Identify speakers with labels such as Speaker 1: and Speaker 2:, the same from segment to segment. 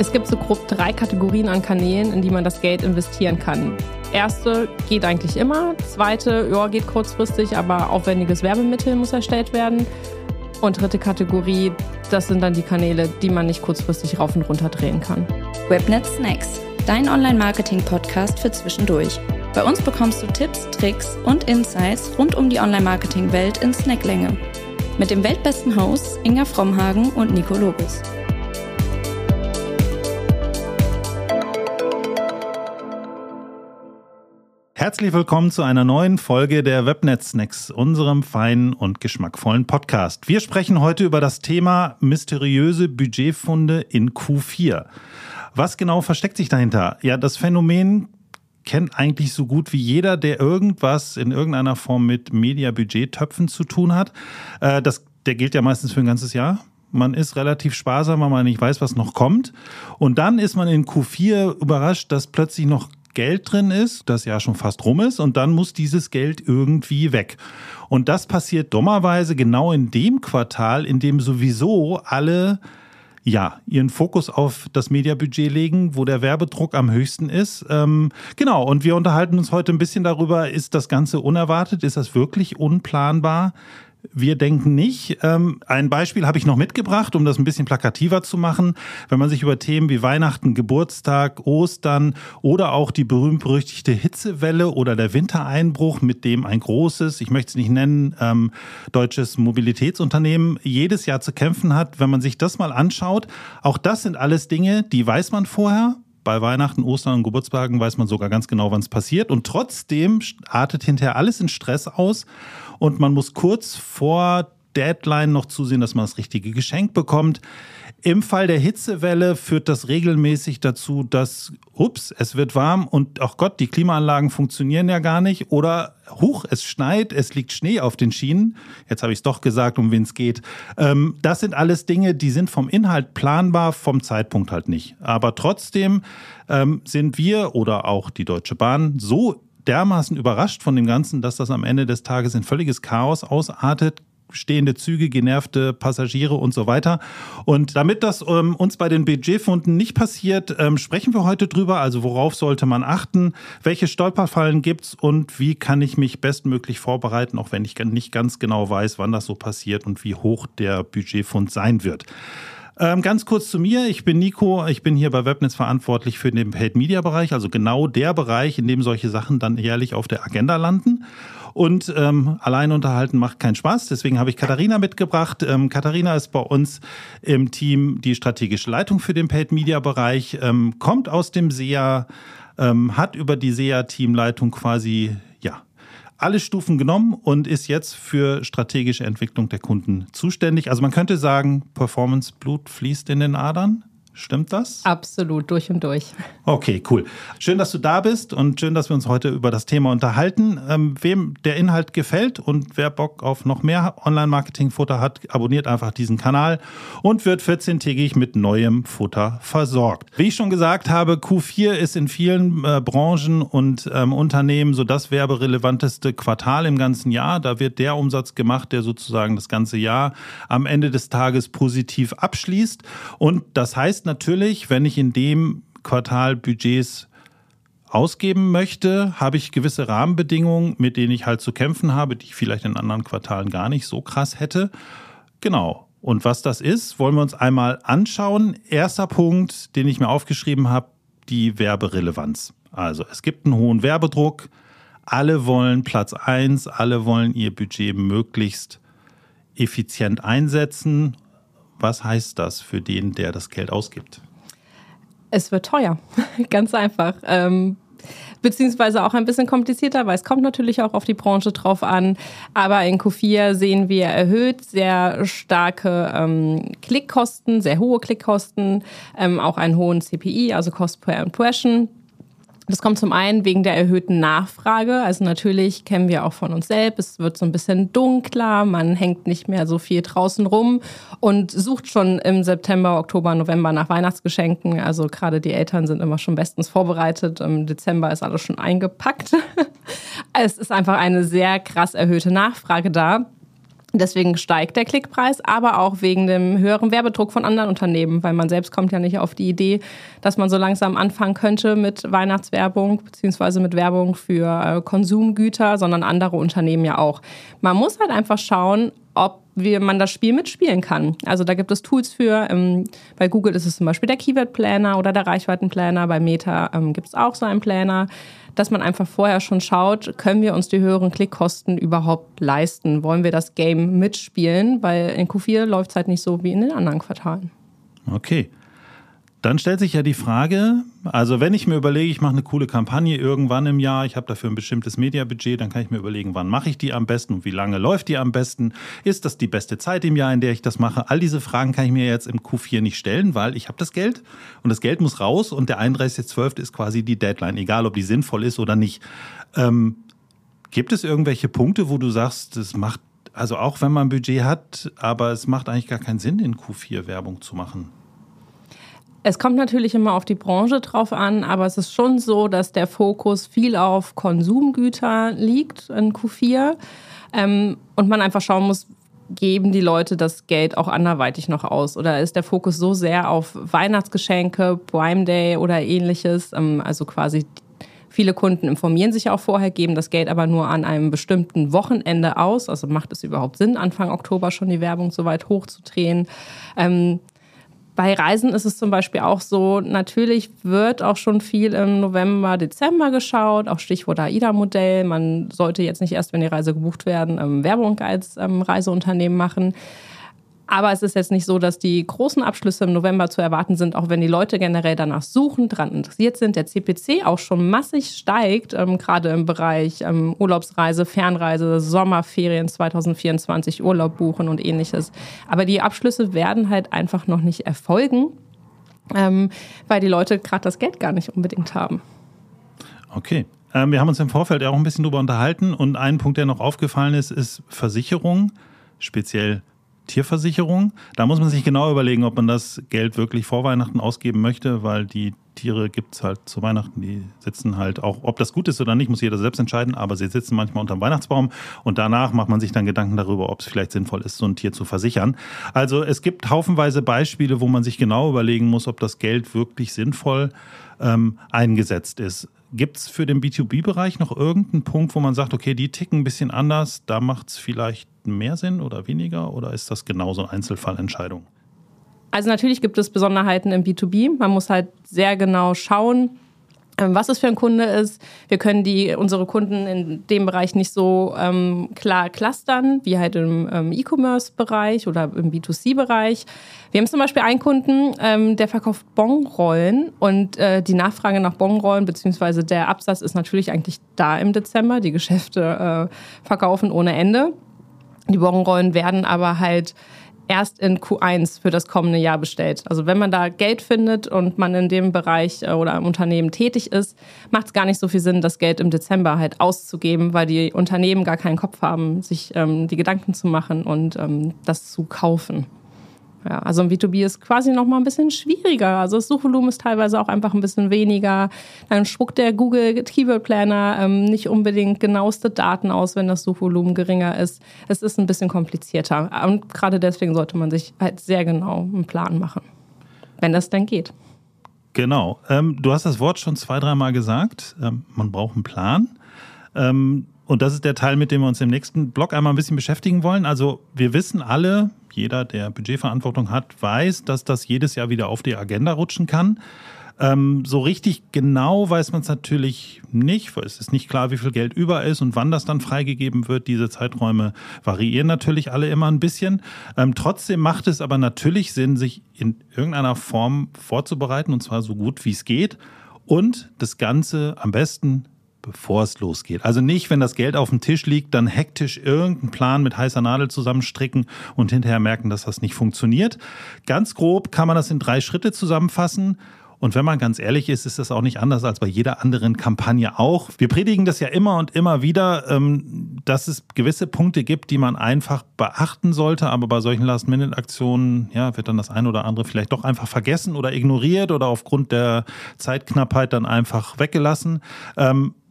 Speaker 1: Es gibt so grob drei Kategorien an Kanälen, in die man das Geld investieren kann. Erste geht eigentlich immer. Zweite, ja, geht kurzfristig, aber aufwendiges Werbemittel muss erstellt werden. Und dritte Kategorie, das sind dann die Kanäle, die man nicht kurzfristig rauf und runter drehen kann.
Speaker 2: Webnet Snacks, dein Online-Marketing-Podcast für zwischendurch. Bei uns bekommst du Tipps, Tricks und Insights rund um die Online-Marketing-Welt in Snacklänge. Mit dem weltbesten Hosts Inga Frommhagen und Nico Lobus.
Speaker 3: Herzlich willkommen zu einer neuen Folge der Webnet Snacks, unserem feinen und geschmackvollen Podcast. Wir sprechen heute über das Thema mysteriöse Budgetfunde in Q4. Was genau versteckt sich dahinter? Ja, das Phänomen kennt eigentlich so gut wie jeder, der irgendwas in irgendeiner Form mit Media-Budget-Töpfen zu tun hat. Äh, das, der gilt ja meistens für ein ganzes Jahr. Man ist relativ sparsam, weil man nicht weiß, was noch kommt. Und dann ist man in Q4 überrascht, dass plötzlich noch Geld drin ist, das ja schon fast rum ist, und dann muss dieses Geld irgendwie weg. Und das passiert dummerweise genau in dem Quartal, in dem sowieso alle ja, ihren Fokus auf das Mediabudget legen, wo der Werbedruck am höchsten ist. Ähm, genau, und wir unterhalten uns heute ein bisschen darüber, ist das Ganze unerwartet, ist das wirklich unplanbar? Wir denken nicht. Ähm, ein Beispiel habe ich noch mitgebracht, um das ein bisschen plakativer zu machen. Wenn man sich über Themen wie Weihnachten, Geburtstag, Ostern oder auch die berühmt-berüchtigte Hitzewelle oder der Wintereinbruch, mit dem ein großes, ich möchte es nicht nennen, ähm, deutsches Mobilitätsunternehmen jedes Jahr zu kämpfen hat, wenn man sich das mal anschaut, auch das sind alles Dinge, die weiß man vorher, bei Weihnachten, Ostern und Geburtstagen weiß man sogar ganz genau, wann es passiert. Und trotzdem artet hinterher alles in Stress aus und man muss kurz vor Deadline noch zusehen, dass man das richtige Geschenk bekommt. Im Fall der Hitzewelle führt das regelmäßig dazu, dass, ups, es wird warm und ach Gott, die Klimaanlagen funktionieren ja gar nicht. Oder, huch, es schneit, es liegt Schnee auf den Schienen. Jetzt habe ich es doch gesagt, um wen es geht. Ähm, das sind alles Dinge, die sind vom Inhalt planbar, vom Zeitpunkt halt nicht. Aber trotzdem ähm, sind wir oder auch die Deutsche Bahn so dermaßen überrascht von dem Ganzen, dass das am Ende des Tages in völliges Chaos ausartet stehende Züge, genervte Passagiere und so weiter. Und damit das ähm, uns bei den Budgetfunden nicht passiert, ähm, sprechen wir heute drüber. Also worauf sollte man achten? Welche Stolperfallen gibt's und wie kann ich mich bestmöglich vorbereiten, auch wenn ich nicht ganz genau weiß, wann das so passiert und wie hoch der Budgetfund sein wird. Ähm, ganz kurz zu mir. Ich bin Nico. Ich bin hier bei Webnetz verantwortlich für den Paid Media Bereich, also genau der Bereich, in dem solche Sachen dann jährlich auf der Agenda landen. Und ähm, allein unterhalten macht keinen Spaß. Deswegen habe ich Katharina mitgebracht. Ähm, Katharina ist bei uns im Team die strategische Leitung für den Paid Media Bereich, ähm, kommt aus dem SEA, ähm, hat über die SEA-Teamleitung quasi alle Stufen genommen und ist jetzt für strategische Entwicklung der Kunden zuständig. Also man könnte sagen, Performance Blut fließt in den Adern. Stimmt das?
Speaker 1: Absolut, durch und durch.
Speaker 3: Okay, cool. Schön, dass du da bist und schön, dass wir uns heute über das Thema unterhalten. Ähm, wem der Inhalt gefällt und wer Bock auf noch mehr Online-Marketing-Futter hat, abonniert einfach diesen Kanal und wird 14-tägig mit neuem Futter versorgt. Wie ich schon gesagt habe, Q4 ist in vielen äh, Branchen und ähm, Unternehmen so das werberelevanteste Quartal im ganzen Jahr. Da wird der Umsatz gemacht, der sozusagen das ganze Jahr am Ende des Tages positiv abschließt. Und das heißt natürlich, wenn ich in dem Quartal Budgets ausgeben möchte, habe ich gewisse Rahmenbedingungen, mit denen ich halt zu kämpfen habe, die ich vielleicht in anderen Quartalen gar nicht so krass hätte. Genau. Und was das ist, wollen wir uns einmal anschauen. Erster Punkt, den ich mir aufgeschrieben habe, die Werberelevanz. Also es gibt einen hohen Werbedruck. Alle wollen Platz 1, alle wollen ihr Budget möglichst effizient einsetzen was heißt das für den, der das Geld ausgibt?
Speaker 1: Es wird teuer, ganz einfach. Ähm, beziehungsweise auch ein bisschen komplizierter, weil es kommt natürlich auch auf die Branche drauf an. Aber in Q4 sehen wir erhöht sehr starke ähm, Klickkosten, sehr hohe Klickkosten, ähm, auch einen hohen CPI, also Cost per Impression. Das kommt zum einen wegen der erhöhten Nachfrage. Also natürlich kennen wir auch von uns selbst, es wird so ein bisschen dunkler, man hängt nicht mehr so viel draußen rum und sucht schon im September, Oktober, November nach Weihnachtsgeschenken. Also gerade die Eltern sind immer schon bestens vorbereitet. Im Dezember ist alles schon eingepackt. Es ist einfach eine sehr krass erhöhte Nachfrage da. Deswegen steigt der Klickpreis, aber auch wegen dem höheren Werbedruck von anderen Unternehmen, weil man selbst kommt ja nicht auf die Idee, dass man so langsam anfangen könnte mit Weihnachtswerbung beziehungsweise mit Werbung für äh, Konsumgüter, sondern andere Unternehmen ja auch. Man muss halt einfach schauen, ob wie man das Spiel mitspielen kann. Also da gibt es Tools für. Ähm, bei Google ist es zum Beispiel der Keyword Planner oder der Reichweitenplaner. Bei Meta ähm, gibt es auch so einen Planner dass man einfach vorher schon schaut, können wir uns die höheren Klickkosten überhaupt leisten? Wollen wir das Game mitspielen? Weil in Q4 läuft es halt nicht so wie in den anderen Quartalen.
Speaker 3: Okay. Dann stellt sich ja die Frage, also wenn ich mir überlege, ich mache eine coole Kampagne irgendwann im Jahr, ich habe dafür ein bestimmtes Mediabudget, dann kann ich mir überlegen, wann mache ich die am besten und wie lange läuft die am besten? Ist das die beste Zeit im Jahr, in der ich das mache? All diese Fragen kann ich mir jetzt im Q4 nicht stellen, weil ich habe das Geld und das Geld muss raus und der 31.12. ist quasi die Deadline, egal ob die sinnvoll ist oder nicht. Ähm, gibt es irgendwelche Punkte, wo du sagst, das macht, also auch wenn man ein Budget hat, aber es macht eigentlich gar keinen Sinn, in Q4 Werbung zu machen?
Speaker 1: Es kommt natürlich immer auf die Branche drauf an, aber es ist schon so, dass der Fokus viel auf Konsumgüter liegt in Q4 ähm, und man einfach schauen muss, geben die Leute das Geld auch anderweitig noch aus? Oder ist der Fokus so sehr auf Weihnachtsgeschenke, Prime Day oder ähnliches? Ähm, also quasi viele Kunden informieren sich auch vorher, geben das Geld aber nur an einem bestimmten Wochenende aus. Also macht es überhaupt Sinn, Anfang Oktober schon die Werbung so weit hochzudrehen? Bei Reisen ist es zum Beispiel auch so, natürlich wird auch schon viel im November, Dezember geschaut, auch Stichwort AIDA-Modell. Man sollte jetzt nicht erst, wenn die Reise gebucht werden, ähm, Werbung als ähm, Reiseunternehmen machen. Aber es ist jetzt nicht so, dass die großen Abschlüsse im November zu erwarten sind, auch wenn die Leute generell danach suchen, daran interessiert sind. Der CPC auch schon massig steigt, ähm, gerade im Bereich ähm, Urlaubsreise, Fernreise, Sommerferien 2024, Urlaub buchen und ähnliches. Aber die Abschlüsse werden halt einfach noch nicht erfolgen, ähm, weil die Leute gerade das Geld gar nicht unbedingt haben.
Speaker 3: Okay. Ähm, wir haben uns im Vorfeld auch ein bisschen darüber unterhalten und ein Punkt, der noch aufgefallen ist, ist Versicherung, speziell Tierversicherung. Da muss man sich genau überlegen, ob man das Geld wirklich vor Weihnachten ausgeben möchte, weil die Tiere gibt es halt zu Weihnachten, die sitzen halt auch, ob das gut ist oder nicht, muss jeder selbst entscheiden, aber sie sitzen manchmal unter dem Weihnachtsbaum und danach macht man sich dann Gedanken darüber, ob es vielleicht sinnvoll ist, so ein Tier zu versichern. Also es gibt haufenweise Beispiele, wo man sich genau überlegen muss, ob das Geld wirklich sinnvoll ähm, eingesetzt ist. Gibt es für den B2B-Bereich noch irgendeinen Punkt, wo man sagt, okay, die ticken ein bisschen anders, da macht es vielleicht mehr Sinn oder weniger oder ist das genauso eine Einzelfallentscheidung?
Speaker 1: Also natürlich gibt es Besonderheiten im B2B. Man muss halt sehr genau schauen, ähm, was es für ein Kunde ist. Wir können die, unsere Kunden in dem Bereich nicht so ähm, klar clustern, wie halt im ähm, E-Commerce-Bereich oder im B2C-Bereich. Wir haben zum Beispiel einen Kunden, ähm, der verkauft Bonrollen und äh, die Nachfrage nach Bonrollen bzw. der Absatz ist natürlich eigentlich da im Dezember. Die Geschäfte äh, verkaufen ohne Ende. Die Bonrollen werden aber halt erst in Q1 für das kommende Jahr bestellt. Also wenn man da Geld findet und man in dem Bereich äh, oder im Unternehmen tätig ist, macht es gar nicht so viel Sinn, das Geld im Dezember halt auszugeben, weil die Unternehmen gar keinen Kopf haben, sich ähm, die Gedanken zu machen und ähm, das zu kaufen. Ja, also im B2B ist quasi noch mal ein bisschen schwieriger. Also das Suchvolumen ist teilweise auch einfach ein bisschen weniger. Dann spuckt der Google Keyword Planner ähm, nicht unbedingt genaueste Daten aus, wenn das Suchvolumen geringer ist. Es ist ein bisschen komplizierter. Und gerade deswegen sollte man sich halt sehr genau einen Plan machen, wenn das denn geht.
Speaker 3: Genau. Ähm, du hast das Wort schon zwei, dreimal gesagt. Ähm, man braucht einen Plan. Ähm, und das ist der Teil, mit dem wir uns im nächsten Blog einmal ein bisschen beschäftigen wollen. Also wir wissen alle, jeder, der Budgetverantwortung hat, weiß, dass das jedes Jahr wieder auf die Agenda rutschen kann. Ähm, so richtig genau weiß man es natürlich nicht, weil es ist nicht klar, wie viel Geld über ist und wann das dann freigegeben wird. Diese Zeiträume variieren natürlich alle immer ein bisschen. Ähm, trotzdem macht es aber natürlich Sinn, sich in irgendeiner Form vorzubereiten und zwar so gut wie es geht und das Ganze am besten bevor es losgeht. Also nicht, wenn das Geld auf dem Tisch liegt, dann hektisch irgendeinen Plan mit heißer Nadel zusammenstricken und hinterher merken, dass das nicht funktioniert. Ganz grob kann man das in drei Schritte zusammenfassen. Und wenn man ganz ehrlich ist, ist das auch nicht anders als bei jeder anderen Kampagne auch. Wir predigen das ja immer und immer wieder, ähm, dass es gewisse Punkte gibt, die man einfach beachten sollte. Aber bei solchen Last-Minute-Aktionen ja, wird dann das eine oder andere vielleicht doch einfach vergessen oder ignoriert oder aufgrund der Zeitknappheit dann einfach weggelassen.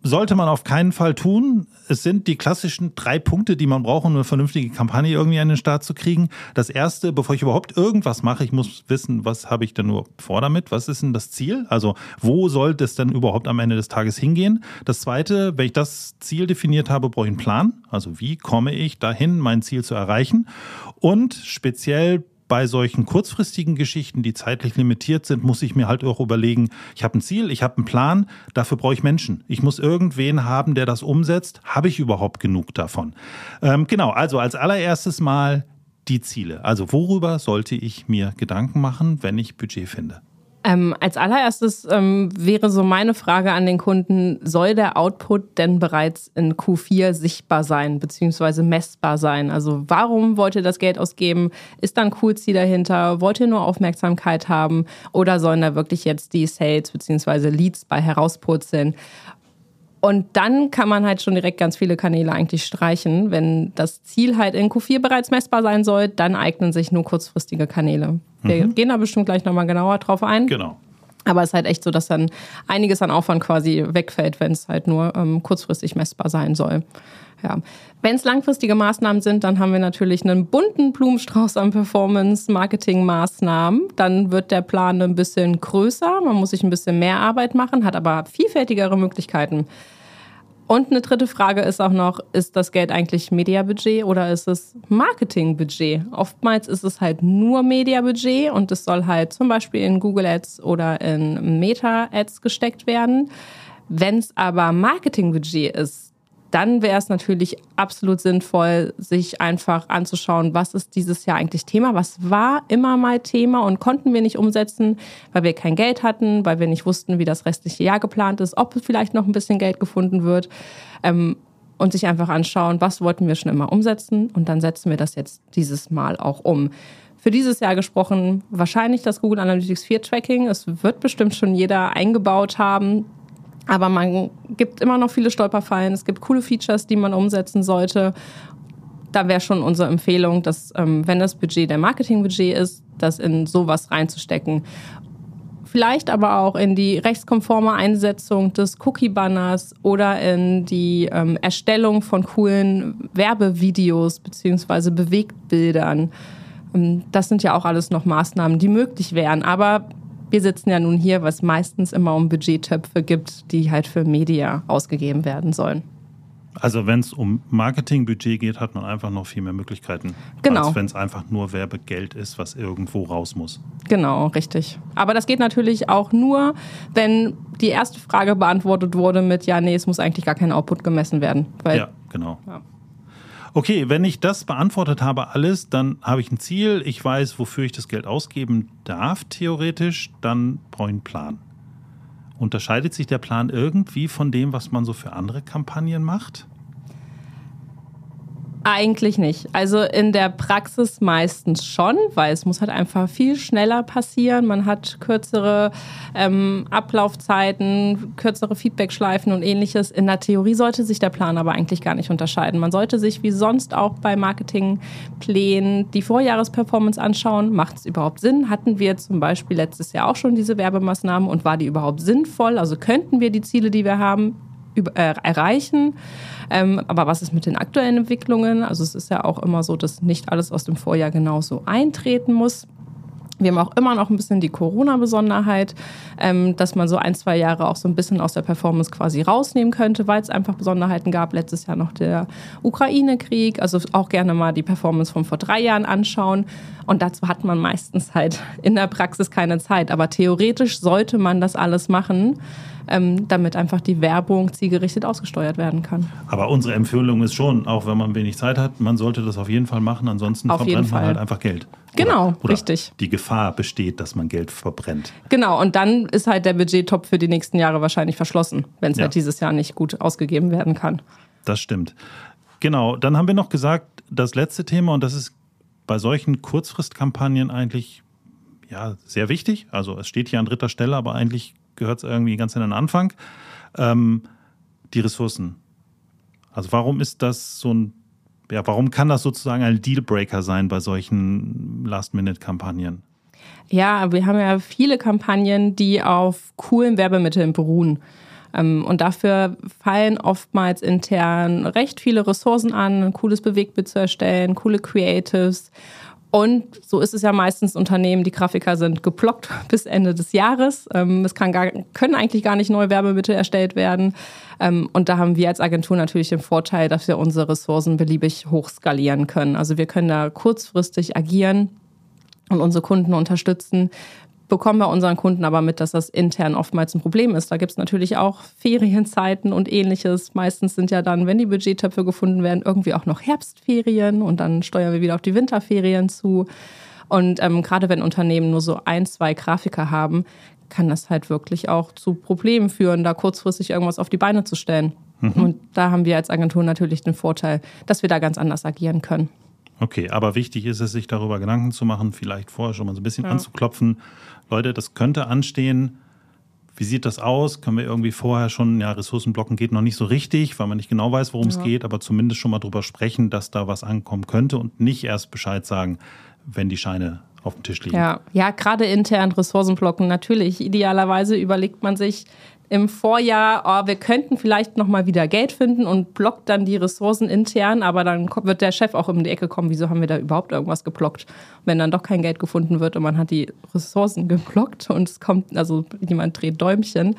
Speaker 3: Sollte man auf keinen Fall tun. Es sind die klassischen drei Punkte, die man braucht, um eine vernünftige Kampagne irgendwie an den Start zu kriegen. Das erste, bevor ich überhaupt irgendwas mache, ich muss wissen, was habe ich denn nur vor damit? Was ist denn das Ziel? Also, wo soll das denn überhaupt am Ende des Tages hingehen? Das zweite, wenn ich das Ziel definiert habe, brauche ich einen Plan. Also, wie komme ich dahin, mein Ziel zu erreichen? Und speziell bei solchen kurzfristigen Geschichten, die zeitlich limitiert sind, muss ich mir halt auch überlegen, ich habe ein Ziel, ich habe einen Plan, dafür brauche ich Menschen. Ich muss irgendwen haben, der das umsetzt. Habe ich überhaupt genug davon? Ähm, genau, also als allererstes mal die Ziele. Also worüber sollte ich mir Gedanken machen, wenn ich Budget finde?
Speaker 1: Ähm, als allererstes ähm, wäre so meine Frage an den Kunden, soll der Output denn bereits in Q4 sichtbar sein bzw. messbar sein? Also warum wollt ihr das Geld ausgeben? Ist da ein Coolziel dahinter? Wollt ihr nur Aufmerksamkeit haben? Oder sollen da wirklich jetzt die Sales bzw. Leads bei herauspurzeln? Und dann kann man halt schon direkt ganz viele Kanäle eigentlich streichen. Wenn das Ziel halt in Q4 bereits messbar sein soll, dann eignen sich nur kurzfristige Kanäle. Wir mhm. gehen da bestimmt gleich nochmal genauer drauf ein.
Speaker 3: Genau.
Speaker 1: Aber es ist halt echt so, dass dann einiges an Aufwand quasi wegfällt, wenn es halt nur ähm, kurzfristig messbar sein soll. Ja. Wenn es langfristige Maßnahmen sind, dann haben wir natürlich einen bunten Blumenstrauß an Performance-Marketing-Maßnahmen. Dann wird der Plan ein bisschen größer, man muss sich ein bisschen mehr Arbeit machen, hat aber vielfältigere Möglichkeiten. Und eine dritte Frage ist auch noch, ist das Geld eigentlich Mediabudget oder ist es Marketingbudget? Oftmals ist es halt nur Mediabudget und es soll halt zum Beispiel in Google Ads oder in Meta Ads gesteckt werden. Wenn es aber Marketingbudget ist, dann wäre es natürlich absolut sinnvoll, sich einfach anzuschauen, was ist dieses Jahr eigentlich Thema, was war immer mal Thema und konnten wir nicht umsetzen, weil wir kein Geld hatten, weil wir nicht wussten, wie das restliche Jahr geplant ist, ob vielleicht noch ein bisschen Geld gefunden wird. Ähm, und sich einfach anschauen, was wollten wir schon immer umsetzen und dann setzen wir das jetzt dieses Mal auch um. Für dieses Jahr gesprochen, wahrscheinlich das Google Analytics 4 Tracking. Es wird bestimmt schon jeder eingebaut haben. Aber man gibt immer noch viele Stolperfallen. Es gibt coole Features, die man umsetzen sollte. Da wäre schon unsere Empfehlung, dass, ähm, wenn das Budget der Marketingbudget ist, das in sowas reinzustecken. Vielleicht aber auch in die rechtskonforme Einsetzung des Cookie-Banners oder in die ähm, Erstellung von coolen Werbevideos beziehungsweise Bewegtbildern. Ähm, das sind ja auch alles noch Maßnahmen, die möglich wären. Aber wir sitzen ja nun hier, was meistens immer um Budgettöpfe gibt, die halt für Media ausgegeben werden sollen.
Speaker 3: Also wenn es um Marketingbudget geht, hat man einfach noch viel mehr Möglichkeiten,
Speaker 1: genau.
Speaker 3: als wenn es einfach nur Werbegeld ist, was irgendwo raus muss.
Speaker 1: Genau, richtig. Aber das geht natürlich auch nur, wenn die erste Frage beantwortet wurde mit, ja, nee, es muss eigentlich gar kein Output gemessen werden.
Speaker 3: ja, genau. Ja. Okay, wenn ich das beantwortet habe, alles, dann habe ich ein Ziel, ich weiß, wofür ich das Geld ausgeben darf, theoretisch, dann brauche ich einen Plan. Unterscheidet sich der Plan irgendwie von dem, was man so für andere Kampagnen macht?
Speaker 1: Eigentlich nicht. Also in der Praxis meistens schon, weil es muss halt einfach viel schneller passieren. Man hat kürzere ähm, Ablaufzeiten, kürzere Feedbackschleifen und ähnliches. In der Theorie sollte sich der Plan aber eigentlich gar nicht unterscheiden. Man sollte sich wie sonst auch bei Marketingplänen die Vorjahresperformance anschauen. Macht es überhaupt Sinn? Hatten wir zum Beispiel letztes Jahr auch schon diese Werbemaßnahmen und war die überhaupt sinnvoll? Also könnten wir die Ziele, die wir haben, äh, erreichen. Ähm, aber was ist mit den aktuellen Entwicklungen? Also es ist ja auch immer so, dass nicht alles aus dem Vorjahr genauso eintreten muss. Wir haben auch immer noch ein bisschen die Corona-Besonderheit, ähm, dass man so ein, zwei Jahre auch so ein bisschen aus der Performance quasi rausnehmen könnte, weil es einfach Besonderheiten gab. Letztes Jahr noch der Ukraine-Krieg, also auch gerne mal die Performance von vor drei Jahren anschauen. Und dazu hat man meistens halt in der Praxis keine Zeit. Aber theoretisch sollte man das alles machen ähm, damit einfach die Werbung zielgerichtet ausgesteuert werden kann.
Speaker 3: Aber unsere Empfehlung ist schon, auch wenn man wenig Zeit hat, man sollte das auf jeden Fall machen, ansonsten auf verbrennt man halt einfach Geld.
Speaker 1: Genau,
Speaker 3: oder, oder
Speaker 1: richtig.
Speaker 3: Die Gefahr besteht, dass man Geld verbrennt.
Speaker 1: Genau, und dann ist halt der Budgettop für die nächsten Jahre wahrscheinlich verschlossen, wenn es ja. halt dieses Jahr nicht gut ausgegeben werden kann.
Speaker 3: Das stimmt. Genau, dann haben wir noch gesagt, das letzte Thema, und das ist bei solchen Kurzfristkampagnen eigentlich ja, sehr wichtig. Also es steht hier an dritter Stelle, aber eigentlich gehört es irgendwie ganz in den Anfang. Ähm, die Ressourcen. Also warum ist das so ein, ja, warum kann das sozusagen ein Dealbreaker sein bei solchen Last-Minute-Kampagnen?
Speaker 1: Ja, wir haben ja viele Kampagnen, die auf coolen Werbemitteln beruhen. Ähm, und dafür fallen oftmals intern recht viele Ressourcen an, ein cooles Bewegtbild zu erstellen, coole Creatives. Und so ist es ja meistens Unternehmen, die Grafiker sind geblockt bis Ende des Jahres. Ähm, es gar, können eigentlich gar nicht neue Werbemittel erstellt werden. Ähm, und da haben wir als Agentur natürlich den Vorteil, dass wir unsere Ressourcen beliebig hochskalieren können. Also wir können da kurzfristig agieren und unsere Kunden unterstützen, bekommen wir unseren Kunden aber mit, dass das intern oftmals ein Problem ist. Da gibt es natürlich auch Ferienzeiten und ähnliches. Meistens sind ja dann, wenn die Budgettöpfe gefunden werden, irgendwie auch noch Herbstferien und dann steuern wir wieder auf die Winterferien zu. Und ähm, gerade wenn Unternehmen nur so ein, zwei Grafiker haben, kann das halt wirklich auch zu Problemen führen, da kurzfristig irgendwas auf die Beine zu stellen. Mhm. Und da haben wir als Agentur natürlich den Vorteil, dass wir da ganz anders agieren können.
Speaker 3: Okay, aber wichtig ist es, sich darüber Gedanken zu machen, vielleicht vorher schon mal so ein bisschen ja. anzuklopfen. Leute, das könnte anstehen. Wie sieht das aus? Können wir irgendwie vorher schon, ja, Ressourcenblocken geht noch nicht so richtig, weil man nicht genau weiß, worum ja. es geht, aber zumindest schon mal drüber sprechen, dass da was ankommen könnte und nicht erst Bescheid sagen, wenn die Scheine auf dem Tisch liegen.
Speaker 1: Ja, ja gerade intern Ressourcenblocken natürlich. Idealerweise überlegt man sich, im Vorjahr, oh, wir könnten vielleicht noch mal wieder Geld finden und blockt dann die Ressourcen intern, aber dann wird der Chef auch um die Ecke kommen, wieso haben wir da überhaupt irgendwas geblockt? Wenn dann doch kein Geld gefunden wird und man hat die Ressourcen geblockt und es kommt, also jemand dreht Däumchen,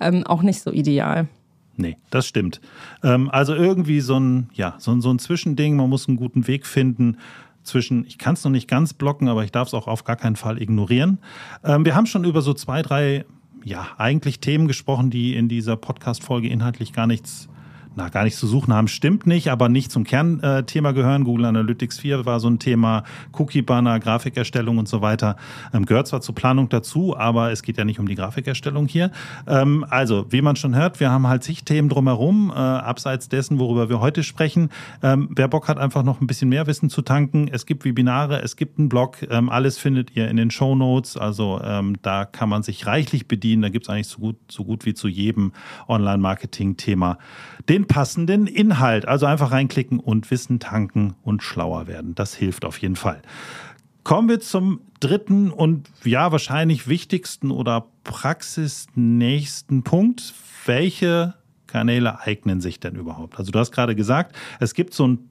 Speaker 1: ähm, auch nicht so ideal.
Speaker 3: Nee, das stimmt. Ähm, also irgendwie so ein, ja, so, so ein Zwischending, man muss einen guten Weg finden zwischen, ich kann es noch nicht ganz blocken, aber ich darf es auch auf gar keinen Fall ignorieren. Ähm, wir haben schon über so zwei, drei ja, eigentlich Themen gesprochen, die in dieser Podcast-Folge inhaltlich gar nichts na, gar nichts zu suchen haben, stimmt nicht, aber nicht zum Kernthema gehören. Google Analytics 4 war so ein Thema, Cookie-Banner, Grafikerstellung und so weiter. Ähm, gehört zwar zur Planung dazu, aber es geht ja nicht um die Grafikerstellung hier. Ähm, also, wie man schon hört, wir haben halt zig Themen drumherum, äh, abseits dessen, worüber wir heute sprechen. Ähm, wer Bock hat, einfach noch ein bisschen mehr Wissen zu tanken, es gibt Webinare, es gibt einen Blog, ähm, alles findet ihr in den Show Notes. Also ähm, da kann man sich reichlich bedienen. Da gibt es eigentlich so gut, so gut wie zu jedem Online-Marketing-Thema den passenden Inhalt. Also einfach reinklicken und Wissen tanken und schlauer werden. Das hilft auf jeden Fall. Kommen wir zum dritten und ja, wahrscheinlich wichtigsten oder praxisnächsten Punkt. Welche Kanäle eignen sich denn überhaupt? Also du hast gerade gesagt, es gibt so ein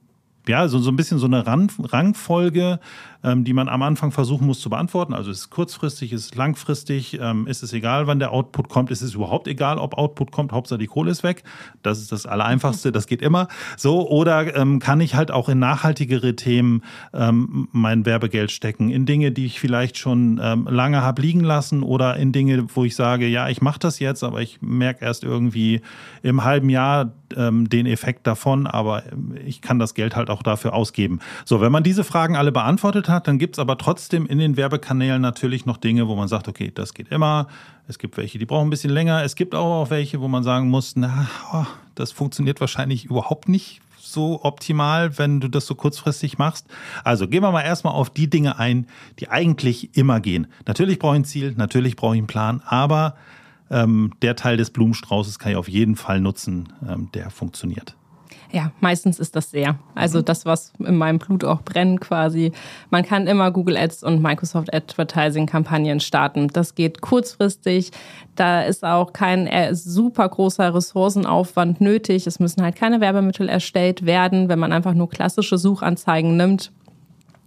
Speaker 3: ja, so, so ein bisschen so eine Rangfolge, ähm, die man am Anfang versuchen muss zu beantworten. Also ist es kurzfristig, ist es langfristig, ähm, ist es egal, wann der Output kommt, ist es überhaupt egal, ob Output kommt, Hauptsache die Kohle ist weg. Das ist das Allereinfachste, das geht immer. So, oder ähm, kann ich halt auch in nachhaltigere Themen ähm, mein Werbegeld stecken, in Dinge, die ich vielleicht schon ähm, lange habe liegen lassen oder in Dinge, wo ich sage, ja, ich mache das jetzt, aber ich merke erst irgendwie im halben Jahr ähm, den Effekt davon, aber ich kann das Geld halt auch dafür ausgeben. So, wenn man diese Fragen alle beantwortet hat, dann gibt es aber trotzdem in den Werbekanälen natürlich noch Dinge, wo man sagt, okay, das geht immer. Es gibt welche, die brauchen ein bisschen länger. Es gibt aber auch welche, wo man sagen muss, na, oh, das funktioniert wahrscheinlich überhaupt nicht so optimal, wenn du das so kurzfristig machst. Also gehen wir mal erstmal auf die Dinge ein, die eigentlich immer gehen. Natürlich brauche ich ein Ziel, natürlich brauche ich einen Plan, aber ähm, der Teil des Blumenstraußes kann ich auf jeden Fall nutzen, ähm, der funktioniert.
Speaker 1: Ja, meistens ist das sehr. Also mhm. das, was in meinem Blut auch brennt quasi. Man kann immer Google Ads und Microsoft Advertising Kampagnen starten. Das geht kurzfristig. Da ist auch kein äh, super großer Ressourcenaufwand nötig. Es müssen halt keine Werbemittel erstellt werden, wenn man einfach nur klassische Suchanzeigen nimmt.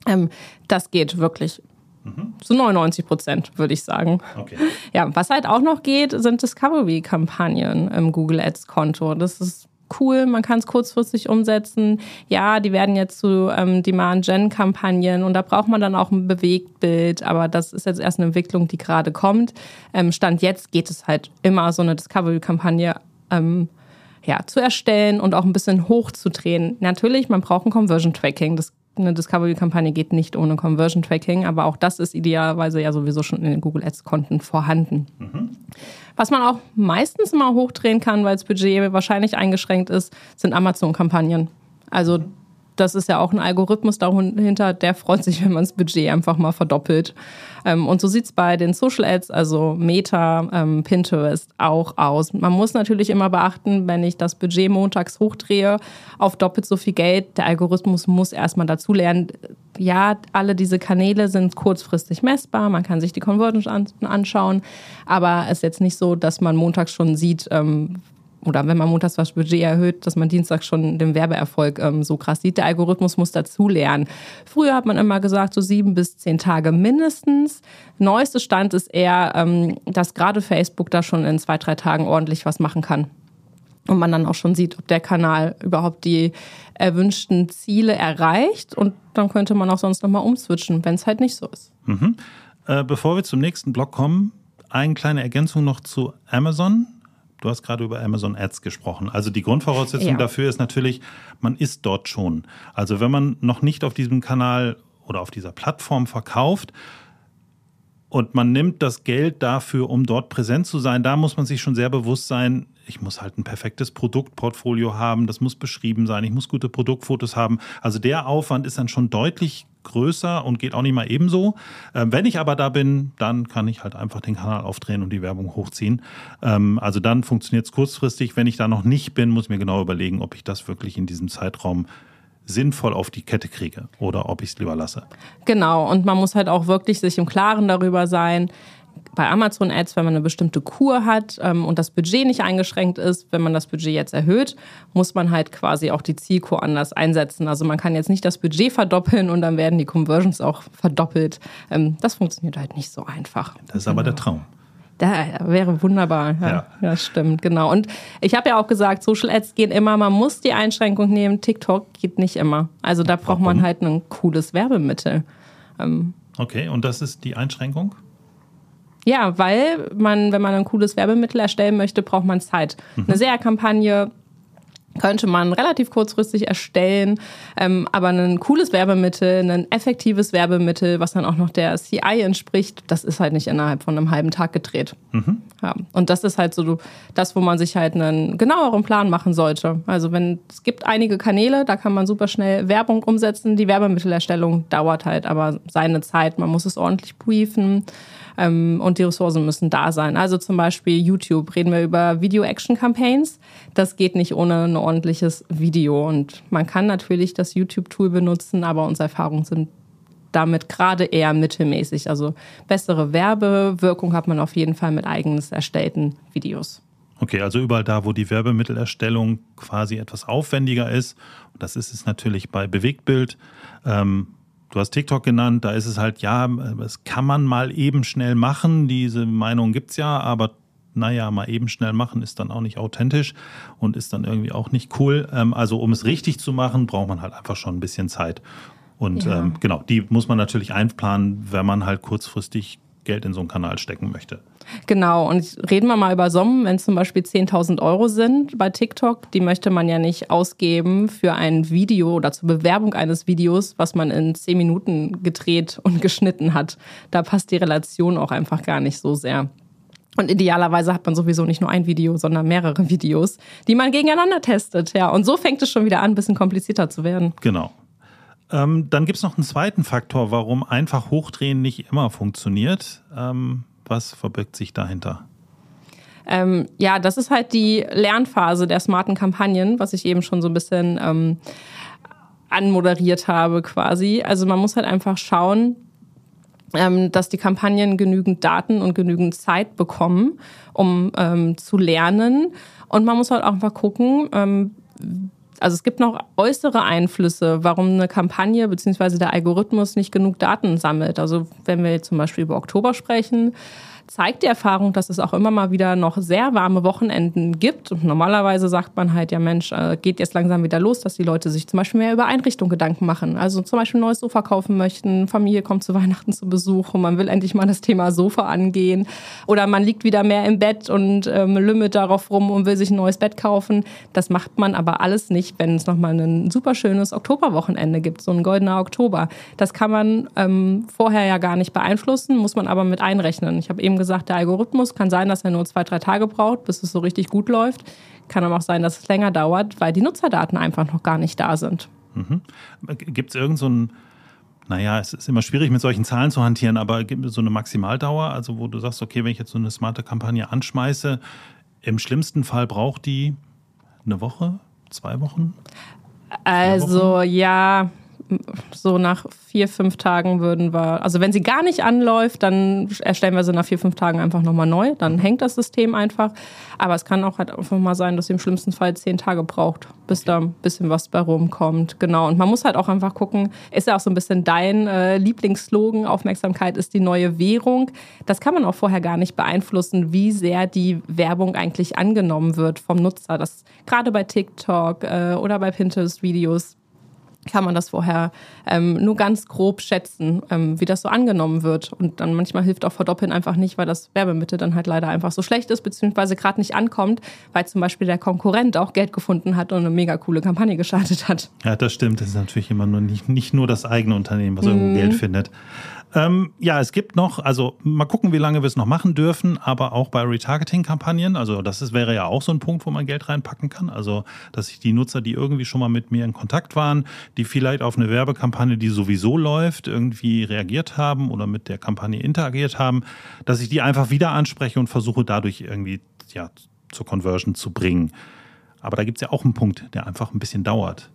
Speaker 1: Ähm, das geht wirklich Mhm. So 99 Prozent, würde ich sagen. Okay. Ja, was halt auch noch geht, sind Discovery-Kampagnen im Google Ads-Konto. Das ist cool, man kann es kurzfristig umsetzen. Ja, die werden jetzt zu ähm, Demand-Gen-Kampagnen und da braucht man dann auch ein Bewegtbild, aber das ist jetzt erst eine Entwicklung, die gerade kommt. Ähm, Stand jetzt geht es halt immer, so eine Discovery-Kampagne ähm, ja, zu erstellen und auch ein bisschen hochzudrehen. Natürlich, man braucht ein Conversion-Tracking, das eine Discovery-Kampagne geht nicht ohne Conversion-Tracking, aber auch das ist idealerweise ja sowieso schon in den Google Ads-Konten vorhanden. Mhm. Was man auch meistens mal hochdrehen kann, weil das Budget wahrscheinlich eingeschränkt ist, sind Amazon-Kampagnen. Also das ist ja auch ein Algorithmus dahinter, der freut sich, wenn man das Budget einfach mal verdoppelt. Ähm, und so sieht es bei den Social Ads, also Meta, ähm, Pinterest, auch aus. Man muss natürlich immer beachten, wenn ich das Budget montags hochdrehe auf doppelt so viel Geld, der Algorithmus muss erstmal dazulernen. Ja, alle diese Kanäle sind kurzfristig messbar, man kann sich die Conversions anschauen, aber es ist jetzt nicht so, dass man montags schon sieht, ähm, oder wenn man montags das Budget erhöht, dass man Dienstag schon den Werbeerfolg ähm, so krass sieht. Der Algorithmus muss dazulernen. Früher hat man immer gesagt, so sieben bis zehn Tage mindestens. Neueste Stand ist eher, ähm, dass gerade Facebook da schon in zwei, drei Tagen ordentlich was machen kann. Und man dann auch schon sieht, ob der Kanal überhaupt die erwünschten Ziele erreicht. Und dann könnte man auch sonst nochmal umswitchen, wenn es halt nicht so ist.
Speaker 3: Mhm. Äh, bevor wir zum nächsten Block kommen, eine kleine Ergänzung noch zu Amazon. Du hast gerade über Amazon Ads gesprochen. Also die Grundvoraussetzung ja. dafür ist natürlich, man ist dort schon. Also wenn man noch nicht auf diesem Kanal oder auf dieser Plattform verkauft, und man nimmt das Geld dafür, um dort präsent zu sein. Da muss man sich schon sehr bewusst sein, ich muss halt ein perfektes Produktportfolio haben, das muss beschrieben sein, ich muss gute Produktfotos haben. Also der Aufwand ist dann schon deutlich größer und geht auch nicht mal ebenso. Ähm, wenn ich aber da bin, dann kann ich halt einfach den Kanal aufdrehen und die Werbung hochziehen. Ähm, also dann funktioniert es kurzfristig. Wenn ich da noch nicht bin, muss ich mir genau überlegen, ob ich das wirklich in diesem Zeitraum sinnvoll auf die Kette kriege oder ob ich es lieber lasse.
Speaker 1: Genau, und man muss halt auch wirklich sich im Klaren darüber sein, bei Amazon Ads, wenn man eine bestimmte Kur hat ähm, und das Budget nicht eingeschränkt ist, wenn man das Budget jetzt erhöht, muss man halt quasi auch die Zielkur anders einsetzen. Also man kann jetzt nicht das Budget verdoppeln und dann werden die Conversions auch verdoppelt. Ähm, das funktioniert halt nicht so einfach.
Speaker 3: Das ist aber der Traum.
Speaker 1: Da wäre wunderbar. Ja, ja. Das stimmt, genau. Und ich habe ja auch gesagt, Social Ads gehen immer, man muss die Einschränkung nehmen. TikTok geht nicht immer. Also da braucht Warum? man halt ein cooles Werbemittel.
Speaker 3: Ähm, okay, und das ist die Einschränkung?
Speaker 1: Ja, weil man, wenn man ein cooles Werbemittel erstellen möchte, braucht man Zeit. Mhm. Eine SEA-Kampagne könnte man relativ kurzfristig erstellen, ähm, aber ein cooles Werbemittel, ein effektives Werbemittel, was dann auch noch der CI entspricht, das ist halt nicht innerhalb von einem halben Tag gedreht. Mhm. Ja. Und das ist halt so das, wo man sich halt einen genaueren Plan machen sollte. Also wenn es gibt einige Kanäle, da kann man super schnell Werbung umsetzen. Die Werbemittelerstellung dauert halt aber seine Zeit. Man muss es ordentlich briefen ähm, und die Ressourcen müssen da sein. Also zum Beispiel YouTube reden wir über Video-Action-Campaigns. Das geht nicht ohne ein ordentliches Video. Und man kann natürlich das YouTube-Tool benutzen, aber unsere Erfahrungen sind damit gerade eher mittelmäßig. Also bessere Werbewirkung hat man auf jeden Fall mit eigens erstellten Videos.
Speaker 3: Okay, also überall da, wo die Werbemittelerstellung quasi etwas aufwendiger ist, das ist es natürlich bei Bewegtbild, ähm, Du hast TikTok genannt, da ist es halt, ja, das kann man mal eben schnell machen. Diese Meinung gibt es ja, aber naja, mal eben schnell machen ist dann auch nicht authentisch und ist dann irgendwie auch nicht cool. Ähm, also um es richtig zu machen, braucht man halt einfach schon ein bisschen Zeit. Und ja. ähm, genau, die muss man natürlich einplanen, wenn man halt kurzfristig Geld in so einen Kanal stecken möchte.
Speaker 1: Genau, und reden wir mal über Summen, wenn zum Beispiel 10.000 Euro sind bei TikTok, die möchte man ja nicht ausgeben für ein Video oder zur Bewerbung eines Videos, was man in 10 Minuten gedreht und geschnitten hat. Da passt die Relation auch einfach gar nicht so sehr. Und idealerweise hat man sowieso nicht nur ein Video, sondern mehrere Videos, die man gegeneinander testet. Ja, und so fängt es schon wieder an, ein bisschen komplizierter zu werden.
Speaker 3: Genau. Ähm, dann gibt es noch einen zweiten Faktor, warum einfach Hochdrehen nicht immer funktioniert. Ähm, was verbirgt sich dahinter?
Speaker 1: Ähm, ja, das ist halt die Lernphase der smarten Kampagnen, was ich eben schon so ein bisschen ähm, anmoderiert habe quasi. Also man muss halt einfach schauen, ähm, dass die Kampagnen genügend Daten und genügend Zeit bekommen, um ähm, zu lernen. Und man muss halt auch einfach gucken, ähm, also es gibt noch äußere Einflüsse, warum eine Kampagne bzw. der Algorithmus nicht genug Daten sammelt. Also wenn wir jetzt zum Beispiel über Oktober sprechen, zeigt die Erfahrung, dass es auch immer mal wieder noch sehr warme Wochenenden gibt. Und normalerweise sagt man halt, ja Mensch, äh, geht jetzt langsam wieder los, dass die Leute sich zum Beispiel mehr über Einrichtung Gedanken machen. Also zum Beispiel ein neues Sofa kaufen möchten, Familie kommt zu Weihnachten zu Besuch und man will endlich mal das Thema Sofa angehen. Oder man liegt wieder mehr im Bett und ähm, lümmelt darauf rum und will sich ein neues Bett kaufen. Das macht man aber alles nicht, wenn es nochmal ein super schönes Oktoberwochenende gibt, so ein goldener Oktober. Das kann man ähm, vorher ja gar nicht beeinflussen, muss man aber mit einrechnen. Ich habe eben eben gesagt, der Algorithmus kann sein, dass er nur zwei, drei Tage braucht, bis es so richtig gut läuft. Kann aber auch sein, dass es länger dauert, weil die Nutzerdaten einfach noch gar nicht da sind.
Speaker 3: Mhm. Gibt es irgend so ein, naja, es ist immer schwierig mit solchen Zahlen zu hantieren, aber gibt es so eine Maximaldauer, also wo du sagst, okay, wenn ich jetzt so eine smarte Kampagne anschmeiße, im schlimmsten Fall braucht die eine Woche, zwei Wochen?
Speaker 1: Also ja, so nach vier, fünf Tagen würden wir, also wenn sie gar nicht anläuft, dann erstellen wir sie nach vier, fünf Tagen einfach nochmal neu. Dann hängt das System einfach. Aber es kann auch halt einfach mal sein, dass sie im schlimmsten Fall zehn Tage braucht, bis da ein bisschen was bei rumkommt. Genau. Und man muss halt auch einfach gucken, ist ja auch so ein bisschen dein äh, Lieblingsslogan, Aufmerksamkeit ist die neue Währung. Das kann man auch vorher gar nicht beeinflussen, wie sehr die Werbung eigentlich angenommen wird vom Nutzer. Das gerade bei TikTok äh, oder bei Pinterest-Videos kann man das vorher ähm, nur ganz grob schätzen, ähm, wie das so angenommen wird. Und dann manchmal hilft auch Verdoppeln einfach nicht, weil das Werbemittel dann halt leider einfach so schlecht ist, beziehungsweise gerade nicht ankommt, weil zum Beispiel der Konkurrent auch Geld gefunden hat und eine mega coole Kampagne gestartet hat.
Speaker 3: Ja, das stimmt. Das ist natürlich immer nur nicht, nicht nur das eigene Unternehmen, was irgendwo mhm. Geld findet. Ähm, ja, es gibt noch, also mal gucken, wie lange wir es noch machen dürfen, aber auch bei Retargeting-Kampagnen, also das ist, wäre ja auch so ein Punkt, wo man Geld reinpacken kann. Also, dass sich die Nutzer, die irgendwie schon mal mit mir in Kontakt waren, die vielleicht auf eine Werbekampagne, die sowieso läuft, irgendwie reagiert haben oder mit der Kampagne interagiert haben, dass ich die einfach wieder anspreche und versuche dadurch irgendwie ja, zur Conversion zu bringen. Aber da gibt es ja auch einen Punkt, der einfach ein bisschen dauert.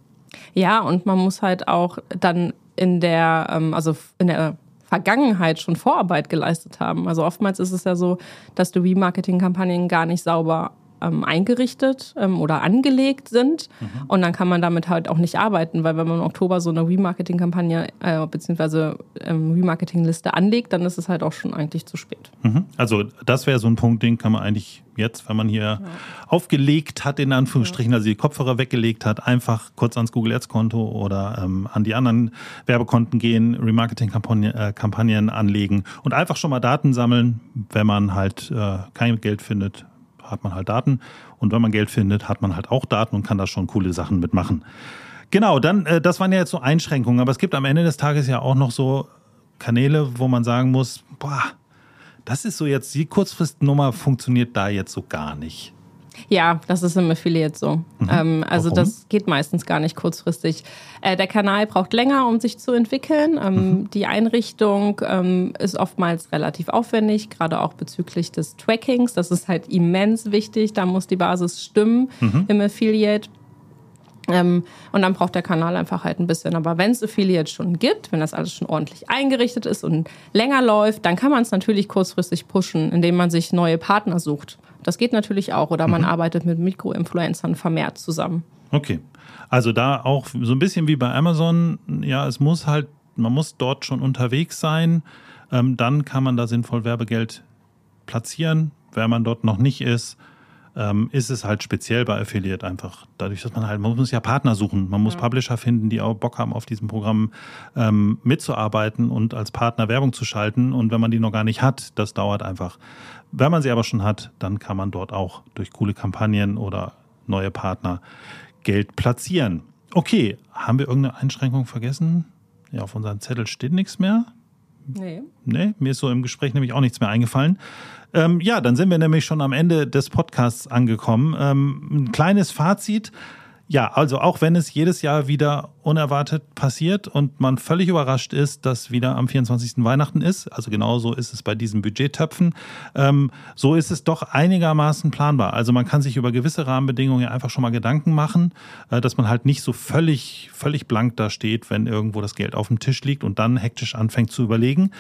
Speaker 1: Ja, und man muss halt auch dann in der, ähm, also in der Vergangenheit schon Vorarbeit geleistet haben. Also oftmals ist es ja so, dass die Remarketing-Kampagnen gar nicht sauber ähm, eingerichtet ähm, oder angelegt sind. Mhm. Und dann kann man damit halt auch nicht arbeiten, weil wenn man im Oktober so eine Remarketing-Kampagne äh, bzw. Ähm, Remarketing-Liste anlegt, dann ist es halt auch schon eigentlich zu spät.
Speaker 3: Mhm. Also das wäre so ein Punkt, den kann man eigentlich jetzt, wenn man hier ja. aufgelegt hat, in Anführungsstrichen, also die Kopfhörer weggelegt hat, einfach kurz ans Google Ads Konto oder ähm, an die anderen Werbekonten gehen, Remarketing-Kampagnen äh, anlegen und einfach schon mal Daten sammeln, wenn man halt äh, kein Geld findet hat man halt Daten. Und wenn man Geld findet, hat man halt auch Daten und kann da schon coole Sachen mitmachen. Genau, dann, äh, das waren ja jetzt so Einschränkungen, aber es gibt am Ende des Tages ja auch noch so Kanäle, wo man sagen muss, boah, das ist so jetzt, die Kurzfristnummer funktioniert da jetzt so gar nicht.
Speaker 1: Ja, das ist im Affiliate so. Mhm. Ähm, also Warum? das geht meistens gar nicht kurzfristig. Äh, der Kanal braucht länger, um sich zu entwickeln. Ähm, mhm. Die Einrichtung ähm, ist oftmals relativ aufwendig, gerade auch bezüglich des Trackings. Das ist halt immens wichtig. Da muss die Basis stimmen mhm. im Affiliate. Ähm, und dann braucht der Kanal einfach halt ein bisschen. Aber wenn es Affiliate schon gibt, wenn das alles schon ordentlich eingerichtet ist und länger läuft, dann kann man es natürlich kurzfristig pushen, indem man sich neue Partner sucht. Das geht natürlich auch. Oder man mhm. arbeitet mit Mikroinfluencern vermehrt zusammen.
Speaker 3: Okay. Also da auch so ein bisschen wie bei Amazon, ja, es muss halt, man muss dort schon unterwegs sein. Ähm, dann kann man da sinnvoll Werbegeld platzieren. Wenn man dort noch nicht ist, ähm, ist es halt speziell bei Affiliate einfach dadurch, dass man halt, man muss ja Partner suchen, man muss ja. Publisher finden, die auch Bock haben, auf diesem Programm ähm, mitzuarbeiten und als Partner Werbung zu schalten. Und wenn man die noch gar nicht hat, das dauert einfach. Wenn man sie aber schon hat, dann kann man dort auch durch coole Kampagnen oder neue Partner Geld platzieren. Okay, haben wir irgendeine Einschränkung vergessen? Ja, auf unserem Zettel steht nichts mehr. Nee. Nee, mir ist so im Gespräch nämlich auch nichts mehr eingefallen. Ähm, ja, dann sind wir nämlich schon am Ende des Podcasts angekommen. Ähm, ein kleines Fazit. Ja, also auch wenn es jedes Jahr wieder unerwartet passiert und man völlig überrascht ist, dass wieder am 24. Weihnachten ist, also genauso ist es bei diesen Budgettöpfen, ähm, so ist es doch einigermaßen planbar. Also man kann sich über gewisse Rahmenbedingungen einfach schon mal Gedanken machen, äh, dass man halt nicht so völlig, völlig blank da steht, wenn irgendwo das Geld auf dem Tisch liegt und dann hektisch anfängt zu überlegen.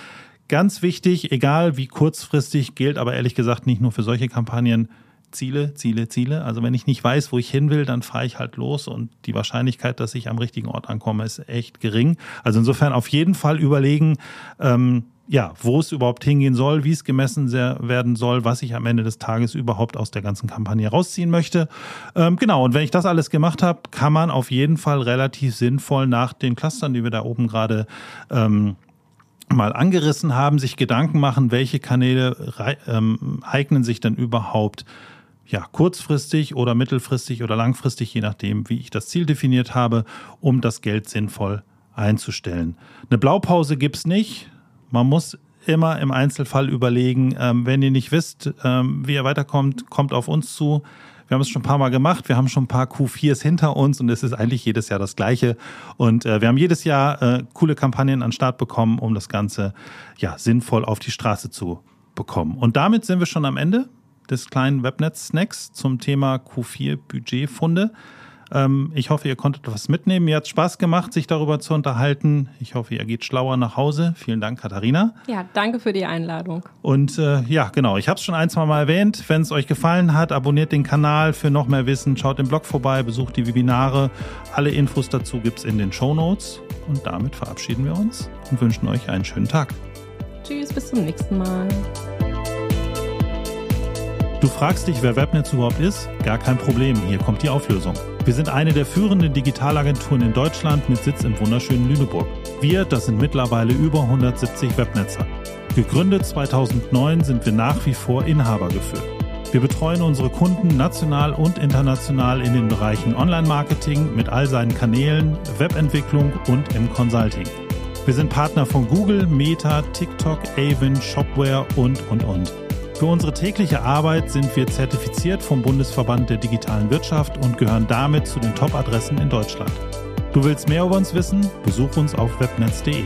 Speaker 3: Ganz wichtig, egal wie kurzfristig, gilt aber ehrlich gesagt nicht nur für solche Kampagnen, Ziele, Ziele, Ziele. Also wenn ich nicht weiß, wo ich hin will, dann fahre ich halt los und die Wahrscheinlichkeit, dass ich am richtigen Ort ankomme, ist echt gering. Also insofern auf jeden Fall überlegen, ähm, ja, wo es überhaupt hingehen soll, wie es gemessen werden soll, was ich am Ende des Tages überhaupt aus der ganzen Kampagne rausziehen möchte. Ähm, genau, und wenn ich das alles gemacht habe, kann man auf jeden Fall relativ sinnvoll nach den Clustern, die wir da oben gerade ähm, mal angerissen haben, sich Gedanken machen, welche Kanäle ähm, eignen sich denn überhaupt ja, kurzfristig oder mittelfristig oder langfristig, je nachdem, wie ich das Ziel definiert habe, um das Geld sinnvoll einzustellen. Eine Blaupause gibt es nicht. Man muss immer im Einzelfall überlegen, ähm, wenn ihr nicht wisst, ähm, wie ihr weiterkommt, kommt auf uns zu. Wir haben es schon ein paar Mal gemacht. Wir haben schon ein paar Q4s hinter uns und es ist eigentlich jedes Jahr das Gleiche. Und äh, wir haben jedes Jahr äh, coole Kampagnen an den Start bekommen, um das Ganze ja sinnvoll auf die Straße zu bekommen. Und damit sind wir schon am Ende des kleinen Webnet-Snacks zum Thema Q4 Budgetfunde. Ähm, ich hoffe, ihr konntet was mitnehmen. Mir hat es Spaß gemacht, sich darüber zu unterhalten. Ich hoffe, ihr geht schlauer nach Hause. Vielen Dank, Katharina.
Speaker 1: Ja, danke für die Einladung.
Speaker 3: Und äh, ja, genau, ich habe es schon ein, zwei Mal erwähnt. Wenn es euch gefallen hat, abonniert den Kanal für noch mehr Wissen. Schaut den Blog vorbei, besucht die Webinare. Alle Infos dazu gibt es in den Show Notes. Und damit verabschieden wir uns und wünschen euch einen schönen Tag.
Speaker 1: Tschüss, bis zum nächsten Mal.
Speaker 3: Du fragst dich, wer Webnetz überhaupt ist? Gar kein Problem, hier kommt die Auflösung. Wir sind eine der führenden Digitalagenturen in Deutschland mit Sitz im wunderschönen Lüneburg. Wir, das sind mittlerweile über 170 Webnetzer. Gegründet 2009 sind wir nach wie vor Inhaber geführt. Wir betreuen unsere Kunden national und international in den Bereichen Online-Marketing mit all seinen Kanälen, Webentwicklung und im Consulting. Wir sind Partner von Google, Meta, TikTok, Avon, Shopware und, und, und. Für unsere tägliche Arbeit sind wir zertifiziert vom Bundesverband der digitalen Wirtschaft und gehören damit zu den Top-Adressen in Deutschland. Du willst mehr über uns wissen? Besuch uns auf webnetz.de.